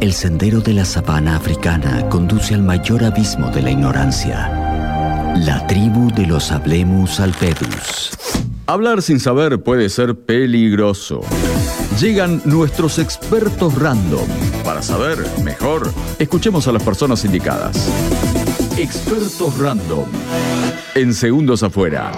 El sendero de la sabana africana conduce al mayor abismo de la ignorancia. La tribu de los Hablemus alpedus. Hablar sin saber puede ser peligroso. Llegan nuestros expertos random. Para saber mejor, escuchemos a las personas indicadas. Expertos random. En segundos afuera.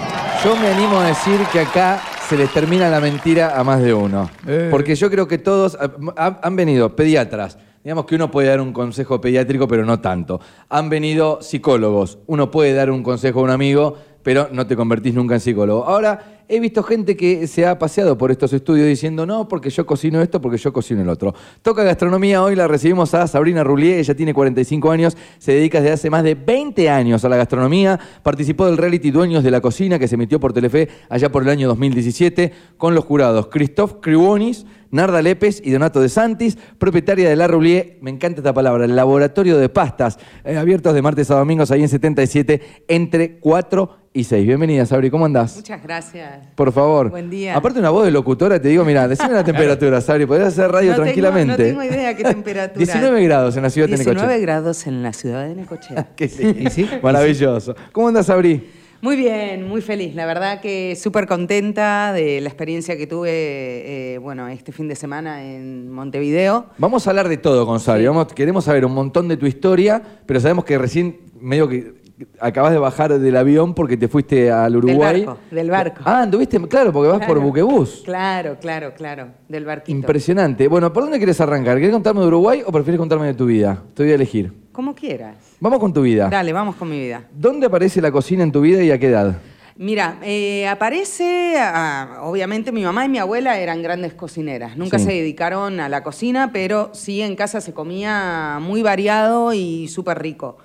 Yo me animo a decir que acá se les termina la mentira a más de uno. Eh. Porque yo creo que todos ah, han, han venido pediatras. Digamos que uno puede dar un consejo pediátrico, pero no tanto. Han venido psicólogos. Uno puede dar un consejo a un amigo, pero no te convertís nunca en psicólogo. Ahora, he visto gente que se ha paseado por estos estudios diciendo, no, porque yo cocino esto, porque yo cocino el otro. Toca gastronomía, hoy la recibimos a Sabrina Roulier, ella tiene 45 años, se dedica desde hace más de 20 años a la gastronomía, participó del reality Dueños de la Cocina que se emitió por Telefe allá por el año 2017 con los jurados Christoph Cribonis, Narda Lépez y Donato de Santis, propietaria de La Roulier, me encanta esta palabra, el laboratorio de pastas, eh, abiertos de martes a domingos ahí en 77, entre 4 y 6. Bienvenida, Sabri, ¿cómo andás? Muchas gracias. Por favor. Buen día. Aparte una voz de locutora, te digo, mira, decime la temperatura, Sabri, podés hacer radio No tengo- tranquilamente. no tengo idea qué temperatura. 19 grados en la ciudad de 19 Necochea. grados en la ciudad de Necochea. Que sí, Maravilloso. ¿Cómo andas, Sabri? Muy bien, muy feliz. La verdad que súper contenta de la experiencia que tuve, eh, bueno, este fin de semana en Montevideo. Vamos a hablar de todo con Sabri. Vamos, queremos saber un montón de tu historia, pero sabemos que recién medio que acabas de bajar del avión porque te fuiste al Uruguay. barco, del barco. Ah, anduviste, claro, porque vas por buquebús. Claro, claro, claro, del barquito. Impresionante. Bueno, ¿por dónde quieres arrancar? ¿Quieres contarme de Uruguay o prefieres contarme de tu vida? Te voy a elegir. Como quieras. Vamos con tu vida. Dale, vamos con mi vida. ¿Dónde aparece la cocina en tu vida y a qué edad? Mira, eh, aparece, ah, obviamente mi mamá y mi abuela eran grandes cocineras, nunca Sí. se dedicaron a la cocina, pero sí en casa se comía muy variado y súper rico.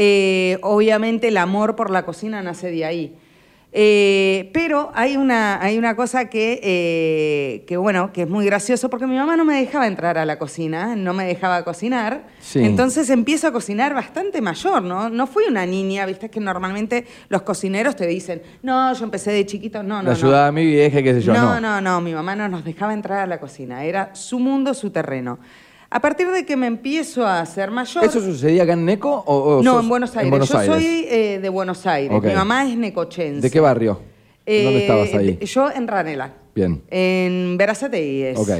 Eh, obviamente el amor por la cocina nace de ahí. Eh, pero hay una, hay una cosa que, eh, que, bueno, que es muy gracioso porque mi mamá no me dejaba entrar a la cocina, no me dejaba cocinar. Sí. Entonces empiezo a cocinar bastante mayor, ¿no? No fui una niña, viste que normalmente los cocineros te dicen, no, yo empecé de chiquito, no, no. la no. ayudaba a mi vieja, qué sé yo. No, no, no, mi mamá no nos dejaba entrar a la cocina, era su mundo, su terreno. A partir de que me empiezo a hacer mayor... ¿Eso sucedía acá en Neco o, o no, sos- en Buenos Aires. Buenos yo Aires? soy eh, de Buenos Aires. Ok. Mi mamá es necochense. ¿De qué barrio? ¿Dónde Eh, estabas ahí? Yo en Ranela. Bien. En Verazategui es. Ok.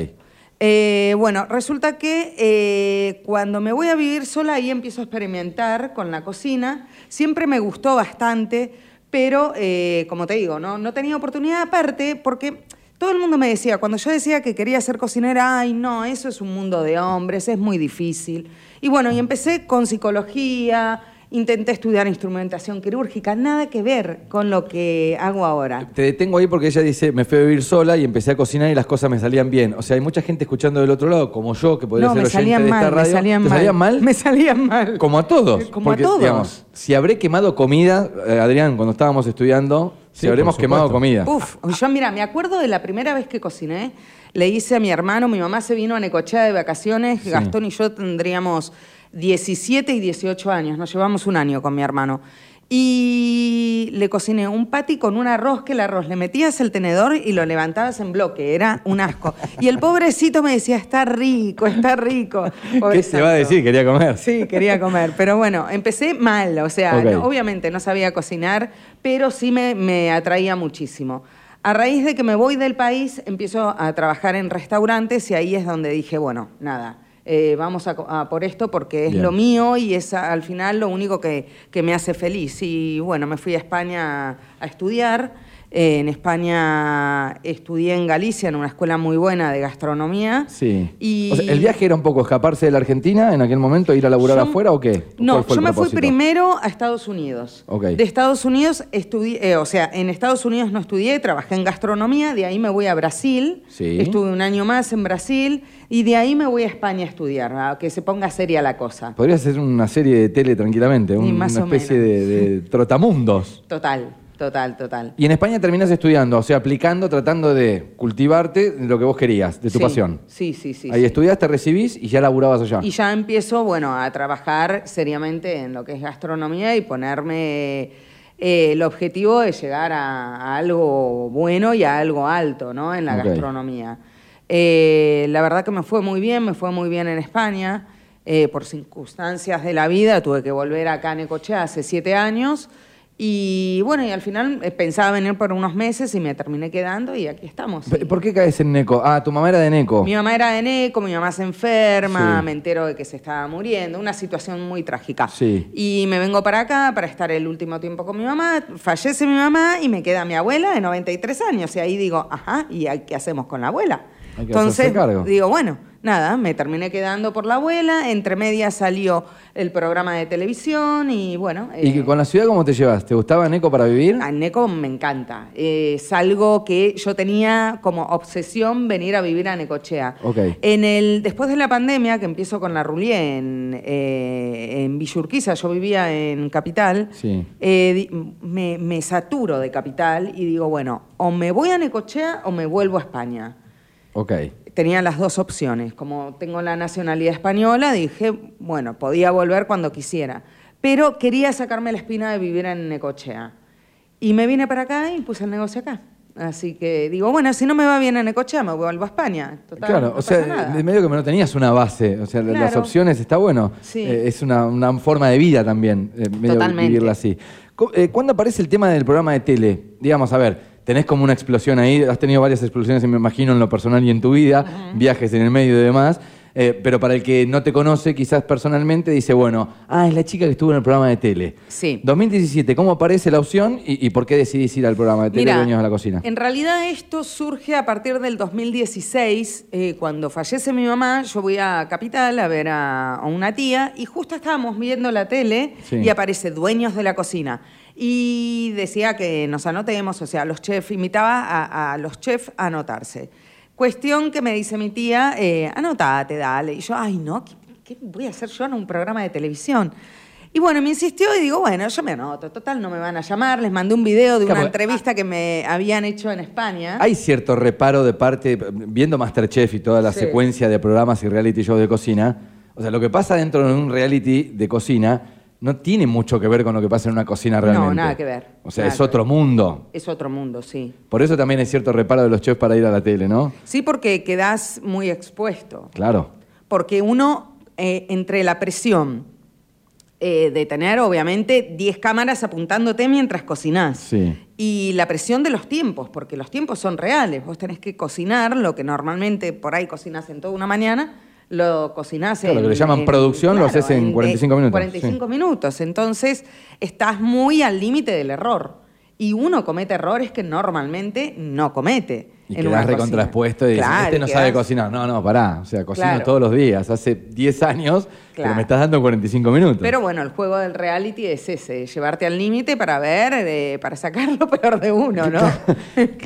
Eh, bueno, resulta que eh, cuando me voy a vivir sola ahí empiezo a experimentar con la cocina. Siempre me gustó bastante, pero eh, como te digo, ¿no? no tenía oportunidad aparte porque todo el mundo me decía, cuando yo decía que quería ser cocinera, ay no, eso es un mundo de hombres, es muy difícil. Y bueno, y empecé con psicología, intenté estudiar instrumentación quirúrgica, nada que ver con lo que hago ahora. Te detengo ahí porque ella dice, me fui a vivir sola y empecé a cocinar y las cosas me salían bien. O sea, hay mucha gente escuchando del otro lado, como yo, que podría No, ser me oyente salían de esta mal, me radio. salían ¿Te mal. salían mal? Me salían mal. Como a todos. Como Porque, a todos. digamos, si habré quemado comida, eh, Adrián, cuando estábamos estudiando, si Sí, habremos por quemado comida. Uf, yo mira, me acuerdo de la primera vez que cociné, le hice a mi hermano, mi mamá se vino a Necochea de vacaciones, Sí. Gastón y yo tendríamos 17 y 18 años, nos llevamos un año con mi hermano. Y le cociné un patty con un arroz que el arroz le metías el tenedor y lo levantabas en bloque, era un asco. Y el pobrecito me decía, está rico, está rico. Pobre ¿Qué te va a decir? Quería comer. Sí, quería comer, pero bueno, empecé mal, o sea, no- obviamente no sabía cocinar, pero sí me, me atraía muchísimo. A raíz de que me voy del país, empiezo a trabajar en restaurantes y ahí es donde dije, bueno, nada, eh, vamos a, a por esto porque es Bien. lo mío y es al final lo único que, que me hace feliz. Y bueno, me fui a España a estudiar. Eh, en España estudié en Galicia, en una escuela muy buena de gastronomía. Sí. Y O sea, ¿El viaje era un poco escaparse de la Argentina en aquel momento, ir a laburar Yo- afuera o qué? No, ¿Cuál fue yo me fui primero a Estados Unidos. Ok. De Estados Unidos estudié, eh, o sea, en Estados Unidos no estudié, trabajé en gastronomía, de ahí me voy a Brasil, Sí. estuve un año más en Brasil y de ahí me voy a España a estudiar, a que se ponga seria la cosa. Podría ser una serie de tele tranquilamente, un- más una especie de trotamundos. Total, total, total. Y en España terminas estudiando, o sea, aplicando, tratando de cultivarte lo que vos querías, de tu Sí, pasión. Sí, sí, sí. Ahí sí. estudias, te recibís y ya laburabas allá. Y ya empiezo, bueno, a trabajar seriamente en lo que es gastronomía y ponerme eh, el objetivo de llegar a, a algo bueno y a algo alto, ¿no? En la gastronomía. Eh, la verdad que me fue muy bien, me fue muy bien en España. Eh, por circunstancias de la vida tuve que volver acá a Necochea hace siete años. Y bueno, y al final eh, pensaba venir por unos meses y me terminé quedando y aquí estamos. ¿Por qué caes en Neco? Ah, tu mamá era de Neco. Mi mamá era de Neco, mi mamá se enferma, Sí. me entero de que se estaba muriendo, una situación muy trágica. Sí. Y me vengo para acá para estar el último tiempo con mi mamá, fallece mi mamá y me queda mi abuela de 93 años. Y ahí digo, ajá, ¿y qué hacemos con la abuela? Hay que Entonces, cargo. digo, bueno, nada, me terminé quedando por la abuela, entre medias salió el programa de televisión y bueno... ¿Y eh, que con la ciudad cómo te llevas? ¿Te gustaba Neco para vivir? a Neco me encanta. Eh, es algo que yo tenía como obsesión venir a vivir a Necochea. En el, después de la pandemia, que empiezo con la Rulié en, eh, en Villa Urquiza, yo vivía en Capital, Sí. eh, me, me saturo de Capital y digo, bueno, o me voy a Necochea o me vuelvo a España. Ok. Tenía las dos opciones. Como tengo la nacionalidad española, dije, bueno, podía volver cuando quisiera. Pero quería sacarme la espina de vivir en Necochea. Y me vine para acá y puse el negocio acá. Así que digo, bueno, si no me va bien en Necochea, me vuelvo a España. Total, claro, no o sea, nada. de medio que no tenías una base, o sea, las opciones está bueno. Sí. Eh, es una, una forma de vida también, eh, medio Totalmente. vivirla así. Eh, ¿Cuándo aparece el tema del programa de tele? Digamos, a ver, tenés como una explosión ahí, has tenido varias explosiones, me imagino, en lo personal y en tu vida, viajes en el medio y demás. eh, pero para el que no te conoce, quizás personalmente, dice, bueno, ah, es la chica que estuvo en el programa de tele. Sí. 2017, ¿cómo aparece la opción y, y por qué decidís ir al programa de tele Mira, Dueños de la Cocina? En realidad esto surge a partir del 2016, eh, cuando fallece mi mamá, yo voy a Capital a ver a, a una tía y justo estábamos viendo la tele Sí. y aparece Dueños de la Cocina. Y decía que nos anotemos, o sea, los chefs, invitaba a, a los chefs a anotarse. Cuestión que me dice mi tía, eh, anotate, dale. Y yo, ay, no, ¿qué, qué voy a hacer yo en un programa de televisión? Y bueno, me insistió y digo, bueno, yo me anoto, total, no me van a llamar. Les mandé un video de una Claro, entrevista que me habían hecho en España. Hay cierto reparo de parte, viendo Masterchef y toda la Sí. secuencia de programas y reality shows de cocina, o sea, lo que pasa dentro de un reality de cocina no tiene mucho que ver con lo que pasa en una cocina realmente. nada que ver, O sea, es otro mundo. Es otro mundo, sí. Por eso también hay cierto reparo de los chefs para ir a la tele, ¿no? Sí, porque quedás muy expuesto. Claro. Porque uno, eh, entre la presión eh, de tener, obviamente, 10 cámaras apuntándote mientras cocinás. Sí. Y la presión de los tiempos, porque los tiempos son reales. Vos tenés que cocinar lo que normalmente por ahí cocinás en toda una mañana, lo cocinás Claro, en... lo que le llaman producción, lo haces en 45 minutos, 45 minutos. Entonces, estás muy al límite del error. Y uno comete errores que normalmente no comete. Y en quedás una cocina. recontraexpuesto y dices, Claro, este no sabe cocinar. No, no, pará. O sea, cocino Claro. todos los días, hace 10 años, pero me estás dando 45 minutos. Pero bueno, el juego del reality es ese, llevarte al límite para ver, eh, para sacar lo peor de uno, ¿no?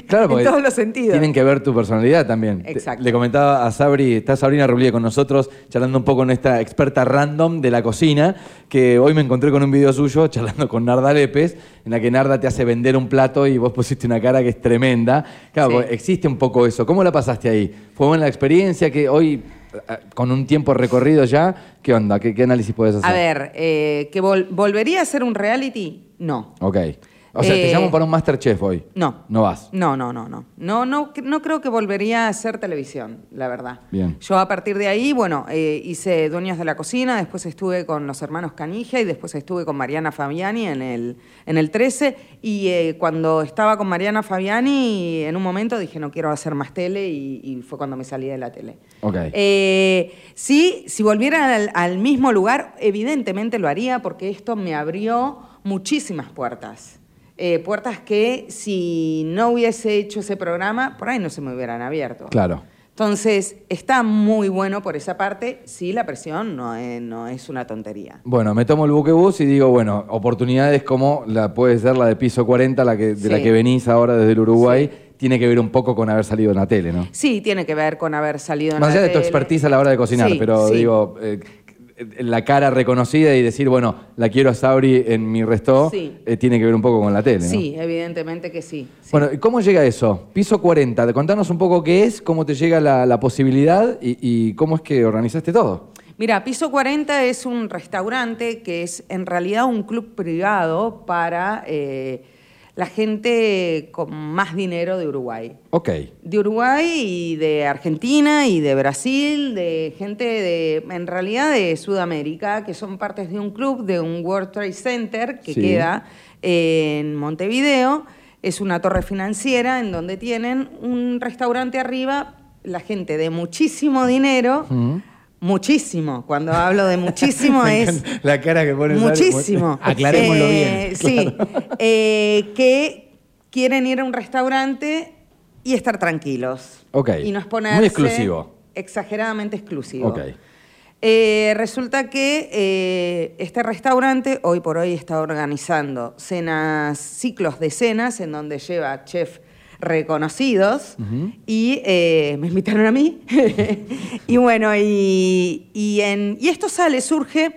Claro, porque en todos los sentidos. Tienen que ver tu personalidad también. Exacto. Le comentaba a Sabri, está Sabrina Rulier con nosotros, charlando un poco con esta experta random de la cocina, que hoy me encontré con un video suyo charlando con Narda Lépez, en la que Narda te hace vender un plato y vos pusiste una cara que es tremenda. Claro, Sí. existe un poco eso. ¿Cómo la pasaste ahí? ¿Fue buena la experiencia que hoy, con un tiempo recorrido ya, qué onda? ¿Qué, qué análisis puedes hacer? A ver, eh, ¿que vol- volvería a ser un reality? No. Ok. O sea, te Eh, llamo para un Masterchef hoy. No. No vas. No, no, no, no. No, no, no creo que volvería a hacer televisión, la verdad. Bien. Yo a partir de ahí, bueno, eh, hice Dueños de la Cocina, después estuve con los hermanos Canija y después estuve con Mariana Fabiani en el, en el 13. Y eh, cuando estaba con Mariana Fabiani, en un momento dije, no quiero hacer más tele y, y fue cuando me salí de la tele. Ok. Eh, sí, si volviera al, al mismo lugar, evidentemente lo haría porque esto me abrió muchísimas puertas. Eh, puertas que si no hubiese hecho ese programa, por ahí no se me hubieran abierto. Claro. Entonces, está muy bueno por esa parte. Sí, la presión no es, no es una tontería. Bueno, me tomo el buquebús y digo, bueno, oportunidades como la puede ser la de piso 40, la que, de la que venís ahora desde el Uruguay, tiene que ver un poco con haber salido en la tele, ¿no? Sí, tiene que ver con haber salido en Más la allá de tu tele. expertise a la hora de cocinar, Sí, pero digo, eh, la cara reconocida y decir, bueno, la quiero a Sabri en mi resto, Sí. eh, tiene que ver un poco con la tele, ¿no? Sí, evidentemente que sí. sí. Bueno, ¿y ¿cómo llega eso? Piso 40, contanos un poco qué es, cómo te llega la, la posibilidad y, y cómo es que organizaste todo. Mira, Piso 40 es un restaurante que es en realidad un club privado para eh, la gente con más dinero de Uruguay. Ok. De Uruguay y de Argentina y de Brasil, de gente de, en realidad de Sudamérica, que son partes de un club, de un World Trade Center que Sí. queda en Montevideo. Es una torre financiera en donde tienen un restaurante arriba, la gente de muchísimo dinero, muchísimo. Cuando hablo de muchísimo es la cara que pone Sari. muchísimo. Aclarémoslo Eh, bien. Sí, eh, que quieren ir a un restaurante y estar tranquilos. Ok. Y no exponerse. Muy exclusivo. Exageradamente exclusivo. Ok. Eh, resulta que este restaurante hoy por hoy está organizando cenas, ciclos de cenas en donde lleva chefs reconocidos y eh, me invitaron a mí. y bueno, y, y en- y esto sale, surge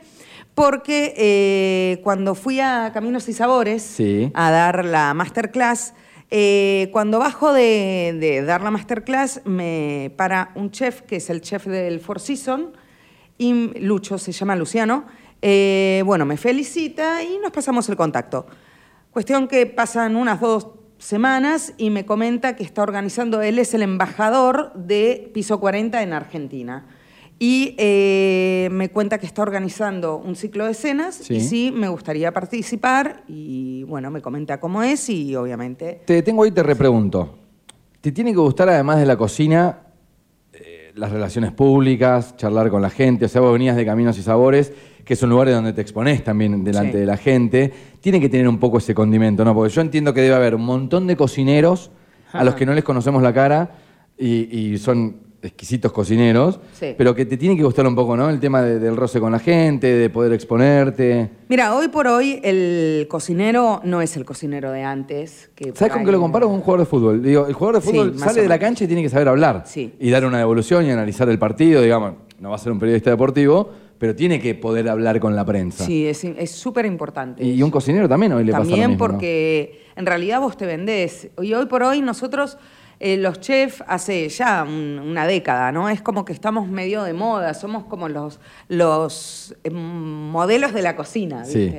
porque eh, cuando fui a Caminos y Sabores Sí. a dar la masterclass, eh, cuando bajo de, de dar la masterclass, me para un chef, que es el chef del Four Seasons, y Lucho, se llama Luciano, bueno, me felicita y nos pasamos el contacto. Cuestión que pasan unas dos semanas y me comenta que está organizando, él es el embajador de Piso 40 en Argentina. Y eh, me cuenta que está organizando un ciclo de cenas Sí. y sí, me gustaría participar y bueno, me comenta cómo es y obviamente... Te tengo ahí, te repregunto. ¿Te tiene que gustar, además de la cocina, las relaciones públicas, charlar con la gente? O sea, vos venías de Caminos y Sabores, que es un lugar donde te exponés también delante Sí. de la gente. Tiene que tener un poco ese condimento, ¿no? Porque yo entiendo que debe haber un montón de cocineros a los que no les conocemos la cara y, y son exquisitos cocineros, Sí. pero que te tiene que gustar un poco, ¿no? El tema de- del roce con la gente, de poder exponerte. Mira, hoy por hoy el cocinero no es el cocinero de antes. Que ¿Sabes con qué lo comparo? Con un jugador de fútbol. Digo, el jugador de fútbol sale de la cancha y tiene que saber hablar. Sí. Y dar una devolución y analizar el partido, digamos. No va a ser un periodista deportivo, pero tiene que poder hablar con la prensa. Sí, es súper importante. Y, y un cocinero también hoy le pasa lo También mismo, ¿no? porque en realidad vos te vendés. Y hoy por hoy nosotros, eh, los chefs, hace ya un- una década, ¿no? Es como que estamos medio de moda, somos como los, los eh, modelos de la cocina, Sí.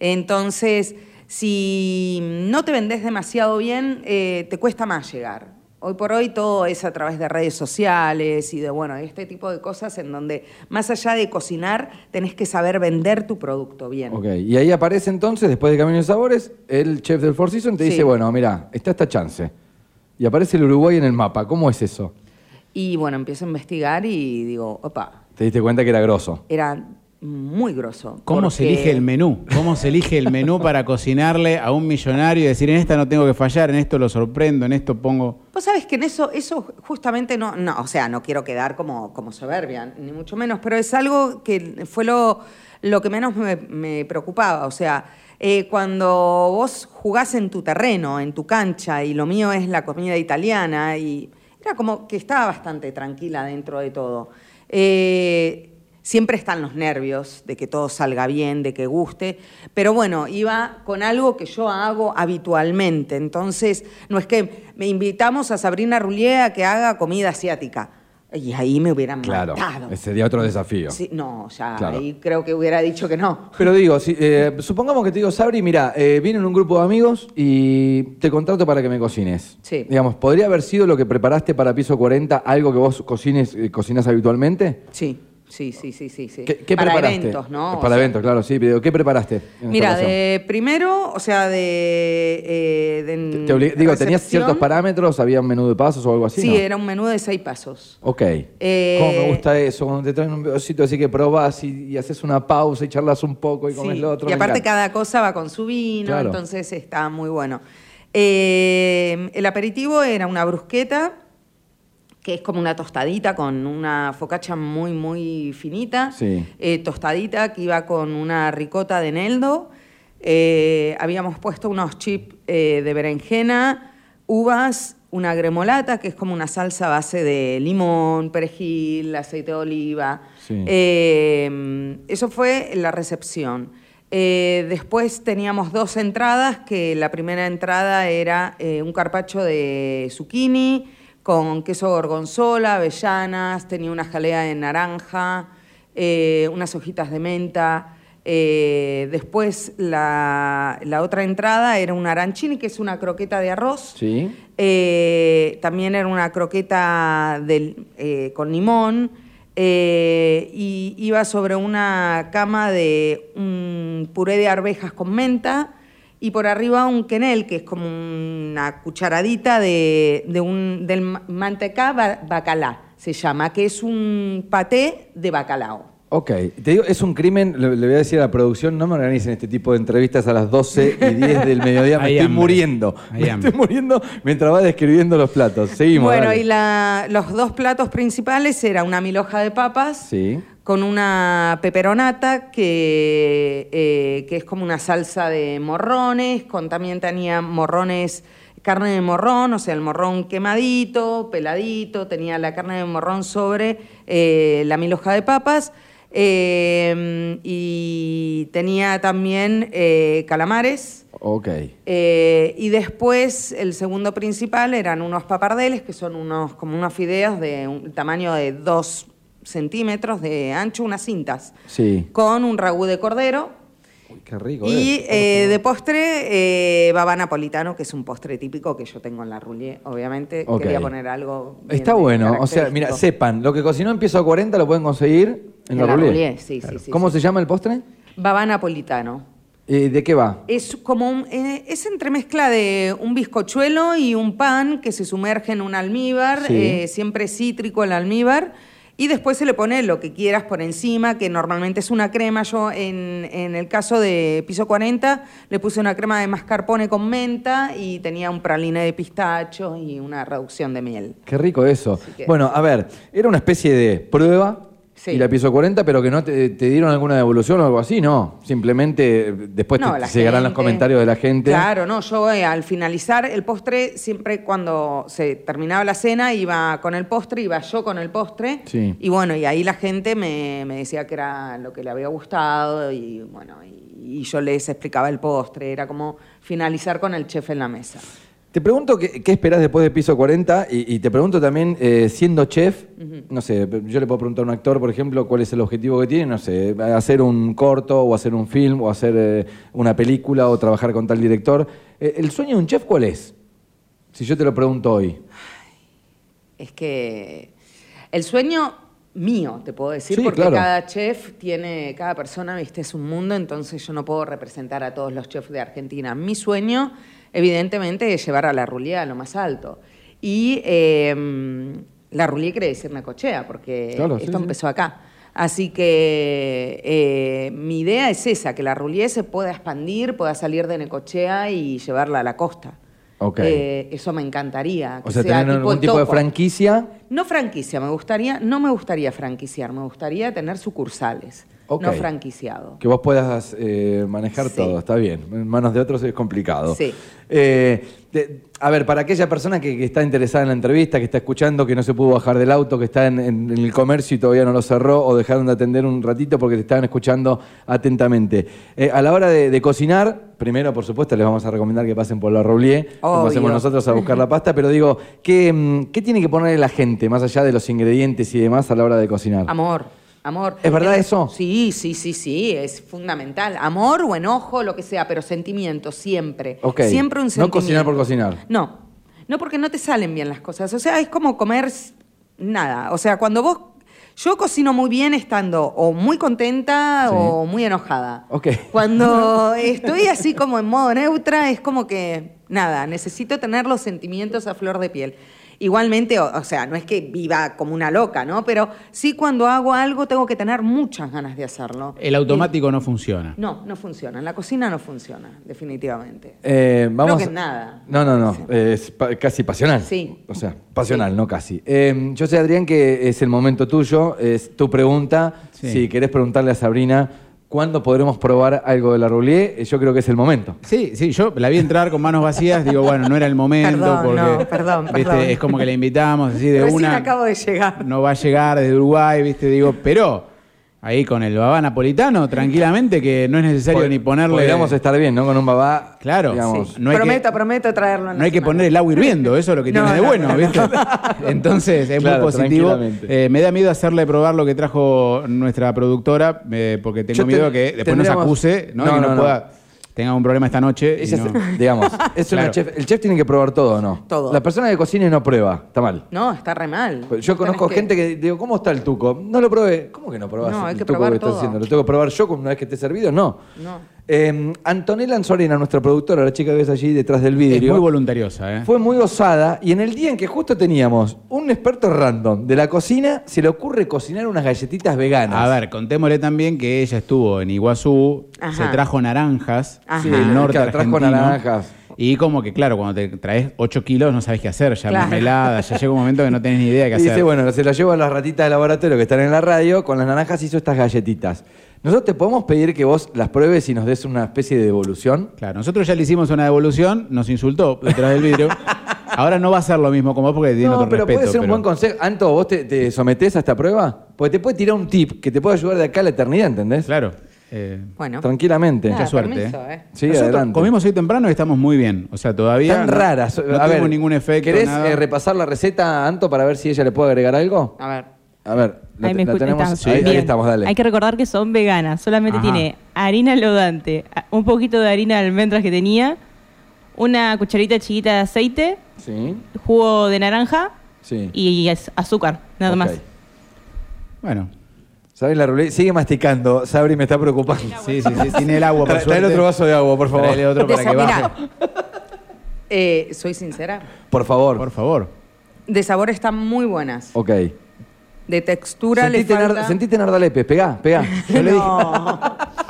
Entonces, si no te vendés demasiado bien, eh, te cuesta más llegar. Hoy por hoy todo es a través de redes sociales y de, bueno, este tipo de cosas en donde, más allá de cocinar, tenés que saber vender tu producto bien. Ok, y ahí aparece entonces, después de Camino de Sabores, el chef del Four Seasons te Sí. dice, bueno, mira, está esta chance. Y aparece el Uruguay en el mapa. ¿Cómo es eso? Y bueno, empiezo a investigar y digo, opa, Te diste cuenta que era grosso. era muy grosso. ¿Cómo se elige el menú? ¿Cómo se elige el menú para cocinarle a un millonario y decir, en esta no tengo que fallar, en esto lo sorprendo, en esto pongo... Vos sabés que en eso, eso justamente no, no, o sea, no quiero quedar como, como soberbia, ni mucho menos, pero es algo que fue lo, lo que menos me, me preocupaba. O sea, eh, cuando vos jugás en tu terreno, en tu cancha, y lo mío es la comida italiana, y era como que estaba bastante tranquila dentro de todo. Eh, Siempre están los nervios de que todo salga bien, de que guste, pero bueno, iba con algo que yo hago habitualmente. Entonces, no es que me invitamos a Sabrina Roulier a que haga comida asiática. Y ahí me hubieran Claro, matado. ese sería otro desafío. Sí, no, ya Claro. ahí creo que hubiera dicho que no. Pero digo, si, eh, supongamos que te digo, Sabri, mira, eh, vienen un grupo de amigos y te contrato para que me cocines. Sí. Digamos, ¿podría haber sido lo que preparaste para Piso 40 algo que vos cocines, eh, cocinas habitualmente? Sí, sí, sí, sí, sí. sí. ¿Qué, qué Para preparaste? eventos, ¿no? O Para sea, eventos, claro, sí. pero ¿Qué preparaste? Mira, de primero, o sea, de... eh, de Te- te obli- digo, ¿tenías ciertos parámetros? ¿Había un menú de pasos o algo así? Sí, no? era un menú de seis pasos. Ok. Eh, ¿Cómo me gusta eso? Cuando te traen un pedacito así que probás y, y haces una pausa y charlas un poco y comes Sí, lo otro. Y aparte cada cosa va con su vino, Claro. entonces está muy bueno. Eh, el aperitivo era una brusqueta, que es como una tostadita con una focacha muy, muy finita. Sí. Eh, tostadita que iba con una ricota de eneldo. Eh, habíamos puesto unos chips eh, de berenjena, uvas, una gremolata, que es como una salsa a base de limón, perejil, aceite de oliva. Sí. Eso fue la recepción. Después teníamos dos entradas, que la primera entrada era un carpacho de zucchini con queso gorgonzola, avellanas, tenía una jalea de naranja, eh, unas hojitas de menta, Eh, después la, la otra entrada era un arancini, que es una croqueta de arroz. Sí. Eh, también era una croqueta del- eh, con limón. y iba sobre una cama de un puré de arvejas con menta. Y por arriba un quenel, que es como una cucharadita de, de un, del ma- mantecá ba- bacalá, se llama, que es un paté de bacalao. Ok, te digo, es un crimen, le, le voy a decir a la producción, no me organicen este tipo de entrevistas a las 12 y 10 del mediodía, me Hay estoy hambre. muriendo. Hay me hambre. estoy muriendo mientras va describiendo los platos. Seguimos. Bueno, dale. y la- los dos platos principales era una milhoja de papas Sí. con una peperonata que, eh, que es como una salsa de morrones, con también tenía morrones, carne de morrón, o sea, el morrón quemadito, peladito, tenía la carne de morrón sobre eh, la milhoja de papas. Eh, y tenía también eh, calamares. Ok. Eh, y después el segundo principal eran unos papardeles, que son unos como unos fideos de un tamaño de 2 centímetros de ancho, unas cintas, Sí. con un ragú de cordero. Uy, qué rico. Y eh. eh, de postre, eh, baba napolitano, que es un postre típico que yo tengo en la roulier, obviamente. Ok. Quería poner algo. bien Está bueno, o sea, mira, sepan, lo que cocinó en piso 40 lo pueden conseguir en, En la sí, sí, sí, ¿Cómo sí. se llama el postre? Baba napolitano. Eh, ¿De qué va? Es como un, eh, es entremezcla de un bizcochuelo y un pan que se sumerge en un almíbar, Sí. eh, siempre cítrico el almíbar, y después se le pone lo que quieras por encima, que normalmente es una crema. Yo en, en el caso de piso 40 le puse una crema de mascarpone con menta y tenía un praline de pistacho y una reducción de miel. Qué rico eso. que- Bueno, a ver, era una especie de prueba Sí. y la piso 40, pero que no te, te dieron alguna devolución o algo así, no. Simplemente eh, después No, te llegarán los comentarios de la gente. Claro, no, yo eh, al finalizar el postre, siempre cuando se terminaba la cena, iba con el postre, iba yo con el postre. Sí. Y bueno, y ahí la gente me, me decía que era lo que le había gustado y bueno, y, y yo les explicaba el postre. Era como finalizar con el chef en la mesa. Te pregunto qué, qué esperás después de piso 40 y, y te pregunto también, eh, siendo chef, no sé, yo le puedo preguntar a un actor, por ejemplo, cuál es el objetivo que tiene, no sé, hacer un corto o hacer un film o hacer eh, una película o trabajar con tal director. Eh, ¿El sueño de un chef cuál es? Si yo te lo pregunto hoy. Es que el sueño mío, te puedo decir, Sí, porque claro. cada chef tiene, cada persona, viste, es un mundo, entonces yo no puedo representar a todos los chefs de Argentina. Mi sueño, evidentemente, es llevar a la Rulier a lo más alto. Y eh, la Rulier quiere decir Necochea, porque Claro, esto sí. empezó acá. Así que eh, mi idea es esa, que la Rulier se pueda expandir, pueda salir de Necochea y llevarla a la costa. Ok. Eh, eso me encantaría. que O sea, tener algún tipo de franquicia. No franquicia, me gustaría, no me gustaría franquiciar, me gustaría tener sucursales, No franquiciado. Que vos puedas eh, manejar Sí. todo, está bien. En manos de otros es complicado. Sí. Eh, de- a ver, para aquella persona que, que está interesada en la entrevista, que está escuchando, que no se pudo bajar del auto, que está en, en- en el comercio y todavía no lo cerró, o dejaron de atender un ratito porque te estaban escuchando atentamente. Eh, a la hora de, de cocinar, primero, por supuesto, les vamos a recomendar que pasen por la Roulier, como hacemos nosotros a buscar la pasta, pero digo, ¿qué, mm, ¿qué tiene que ponerle la gente, más allá de los ingredientes y demás, a la hora de cocinar? Amor, amor. ¿Es verdad Eh, eso? Sí, sí, sí, sí, es fundamental. Amor o enojo, lo que sea, pero sentimiento, siempre. Ok. Siempre un No sentimiento. cocinar por cocinar. No, no porque no te salen bien las cosas. O sea, es como comer nada. O sea, cuando vos... Yo cocino muy bien estando o muy contenta Sí. o muy enojada. Ok. Cuando estoy así como en modo neutra, es como que, nada, necesito tener los sentimientos a flor de piel. Igualmente, o, o sea, no es que viva como una loca, ¿no? Pero sí cuando hago algo tengo que tener muchas ganas de hacerlo. El automático no funciona. No, no funciona. En la cocina no funciona, definitivamente. Eh, vamos Creo que nada. No, no, no. Es pa- casi pasional. Sí. O sea, pasional, no casi. Eh, yo sé, Adrián, que es el momento tuyo, es tu pregunta. Sí. Si querés preguntarle a Sabrina cuándo podremos probar algo de la Roulier, eh, yo creo que es el momento. Sí, sí, yo la vi entrar con manos vacías, digo, bueno, no era el momento Perdón, porque no, perdón, ¿viste? perdón. es como que la invitamos así de Recién una acabo de llegar. no va a llegar desde Uruguay, ¿viste? Digo, pero Ahí con el babá napolitano, tranquilamente, que no es necesario Pod- ni ponerle. Podríamos estar bien, ¿no? Con un babá. Claro. digamos. Sí. No hay prometo, que- prometo traerlo. en No hay que poner el agua hirviendo, eso es lo que No, tiene de no, bueno, no, ¿viste? Entonces es Claro, muy positivo. Eh, me da miedo hacerle probar lo que trajo nuestra productora, eh, porque tengo Yo miedo ten- que después nos acuse, ¿no? No, y no, no, no. pueda, tenga un problema esta noche. y no- digamos, es una Claro. chef. El chef tiene que probar todo, ¿no? Todo. La persona que cocina y no prueba, está mal. No, está re mal. Yo Vos conozco tenés gente que digo, ¿cómo está el tuco? No lo probé. ¿Cómo que no probás No, hay el que tuco probar que estás todo. haciendo? ¿Lo tengo que probar yo una vez que esté servido? No. No. Eh, Antonella Anzorena, nuestra productora, la chica que ves allí detrás del es vidrio, muy voluntariosa, ¿eh? fue muy osada y en el día en que justo teníamos un experto random de la cocina, se le ocurre cocinar unas galletitas veganas. A ver, contémosle también que ella estuvo en Iguazú, Ajá. se trajo naranjas Ajá. del norte Claro, trajo argentino. naranjas. Y como que, claro, cuando te traes 8 kilos no sabes qué hacer, ya Claro. mermelada, ya llega un momento que no tenés ni idea qué Y hacer. dice, bueno, se la llevo a las ratitas de laboratorio que están en la radio, con las naranjas hizo estas galletitas. Nosotros te podemos pedir que vos las pruebes y nos des una especie de devolución. Claro, nosotros ya le hicimos una devolución, nos insultó detrás del vidrio. Ahora no va a ser lo mismo como vos porque tiene No, otro pero respeto. puede ser un pero- buen consejo. Anto, ¿vos te, te sometés a esta prueba? Porque te puede tirar un tip que te puede ayudar de acá a la eternidad, ¿entendés? Claro. eh, Bueno. Tranquilamente. Mucha suerte, permiso, eh. eh. Sí, nosotros adelante. comimos hoy temprano y estamos muy bien. O sea, todavía. Tan no- raras. No, a ver, ningún efecto. ¿Querés nada. eh, repasar la receta, Anto, para ver si ella le puede agregar algo? A ver. A ver, la, Ahí me la escuchan, tenemos. estamos. Ahí, ahí Bien. estamos, dale. Hay que recordar que son veganas. Solamente Ajá. tiene harina lodante, a- un poquito de harina de almendras que tenía, una cucharita chiquita de aceite, Sí, jugo de naranja sí. y az- azúcar, nada Ok. más. Bueno, ¿Sabes la ruleta? Sigue masticando. Sabri me está preocupando. sí, sí, sí. Tiene el agua, por suerte. Traele otro vaso de agua, por favor. Traele otro para De que baje. eh, soy sincera. Por favor. Por favor. De sabor están muy buenas. Ok. De textura le falta... sentite Nardalepes, pegá, pegá. Yo le dije. No.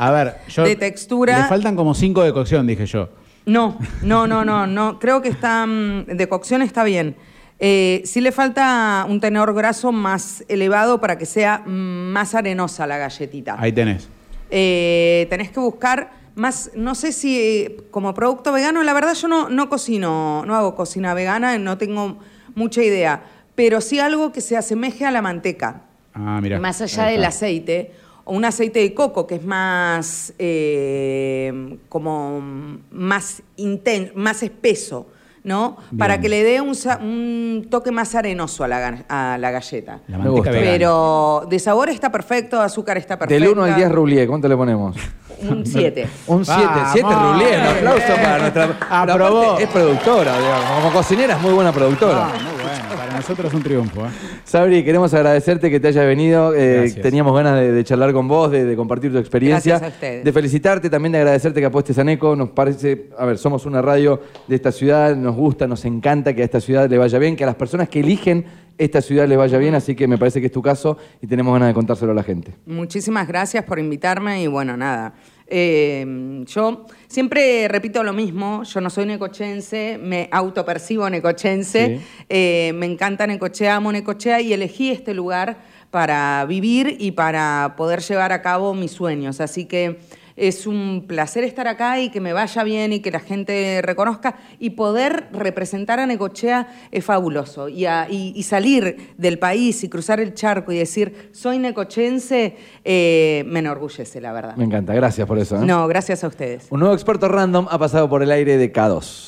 A ver, yo. De textura- Le faltan como 5 de cocción, dije yo. No, no, no, no, no. Creo que está mm, de cocción está bien. Eh, sí le falta un tenor graso más elevado para que sea más arenosa la galletita. Ahí tenés. Eh, tenés que buscar más, no sé si eh, como producto vegano, la verdad yo no, no cocino, no hago cocina vegana, no tengo mucha idea, pero sí algo que se asemeje a la manteca. Ah, mira. Más allá del aceite, o un aceite de coco que es más, eh, como más intenso, más espeso, ¿no? Bien. Para que le dé un, toque más arenoso a la, a la galleta. La Me manteca vegana. Pero de sabor está perfecto, de azúcar está perfecto. Del 1 al 10 Roulier, ¿cuánto le ponemos? Un 7. Un 7, Vamos. 7 Roulier. Un aplauso Bien. para nuestra. Aprobó. Es productora, digamos. Como cocinera es muy buena productora. Ah, nosotros es un triunfo. ¿eh? Sabri, queremos agradecerte que te hayas venido. eh, teníamos ganas de, de charlar con vos, de, de compartir tu experiencia. Gracias a ustedes. De felicitarte, también de agradecerte que apuestes a Neco. Nos parece, a ver, somos una radio de esta ciudad, nos gusta, nos encanta que a esta ciudad le vaya bien, que a las personas que eligen esta ciudad les vaya bien, así que me parece que es tu caso y tenemos ganas de contárselo a la gente. Muchísimas gracias por invitarme y bueno, nada. Eh, yo siempre repito lo mismo, yo no soy necochense, me autopercibo necochense, Sí. eh, me encanta Necochea, amo Necochea y elegí este lugar para vivir y para poder llevar a cabo mis sueños. Así que es un placer estar acá y que me vaya bien y que la gente reconozca y poder representar a Necochea es fabuloso. Y, a- y- y salir del país y cruzar el charco y decir soy necochense eh, me enorgullece, la verdad. Me encanta, gracias por eso. ¿eh? No, gracias a ustedes. Un nuevo experto random ha pasado por el aire de K2.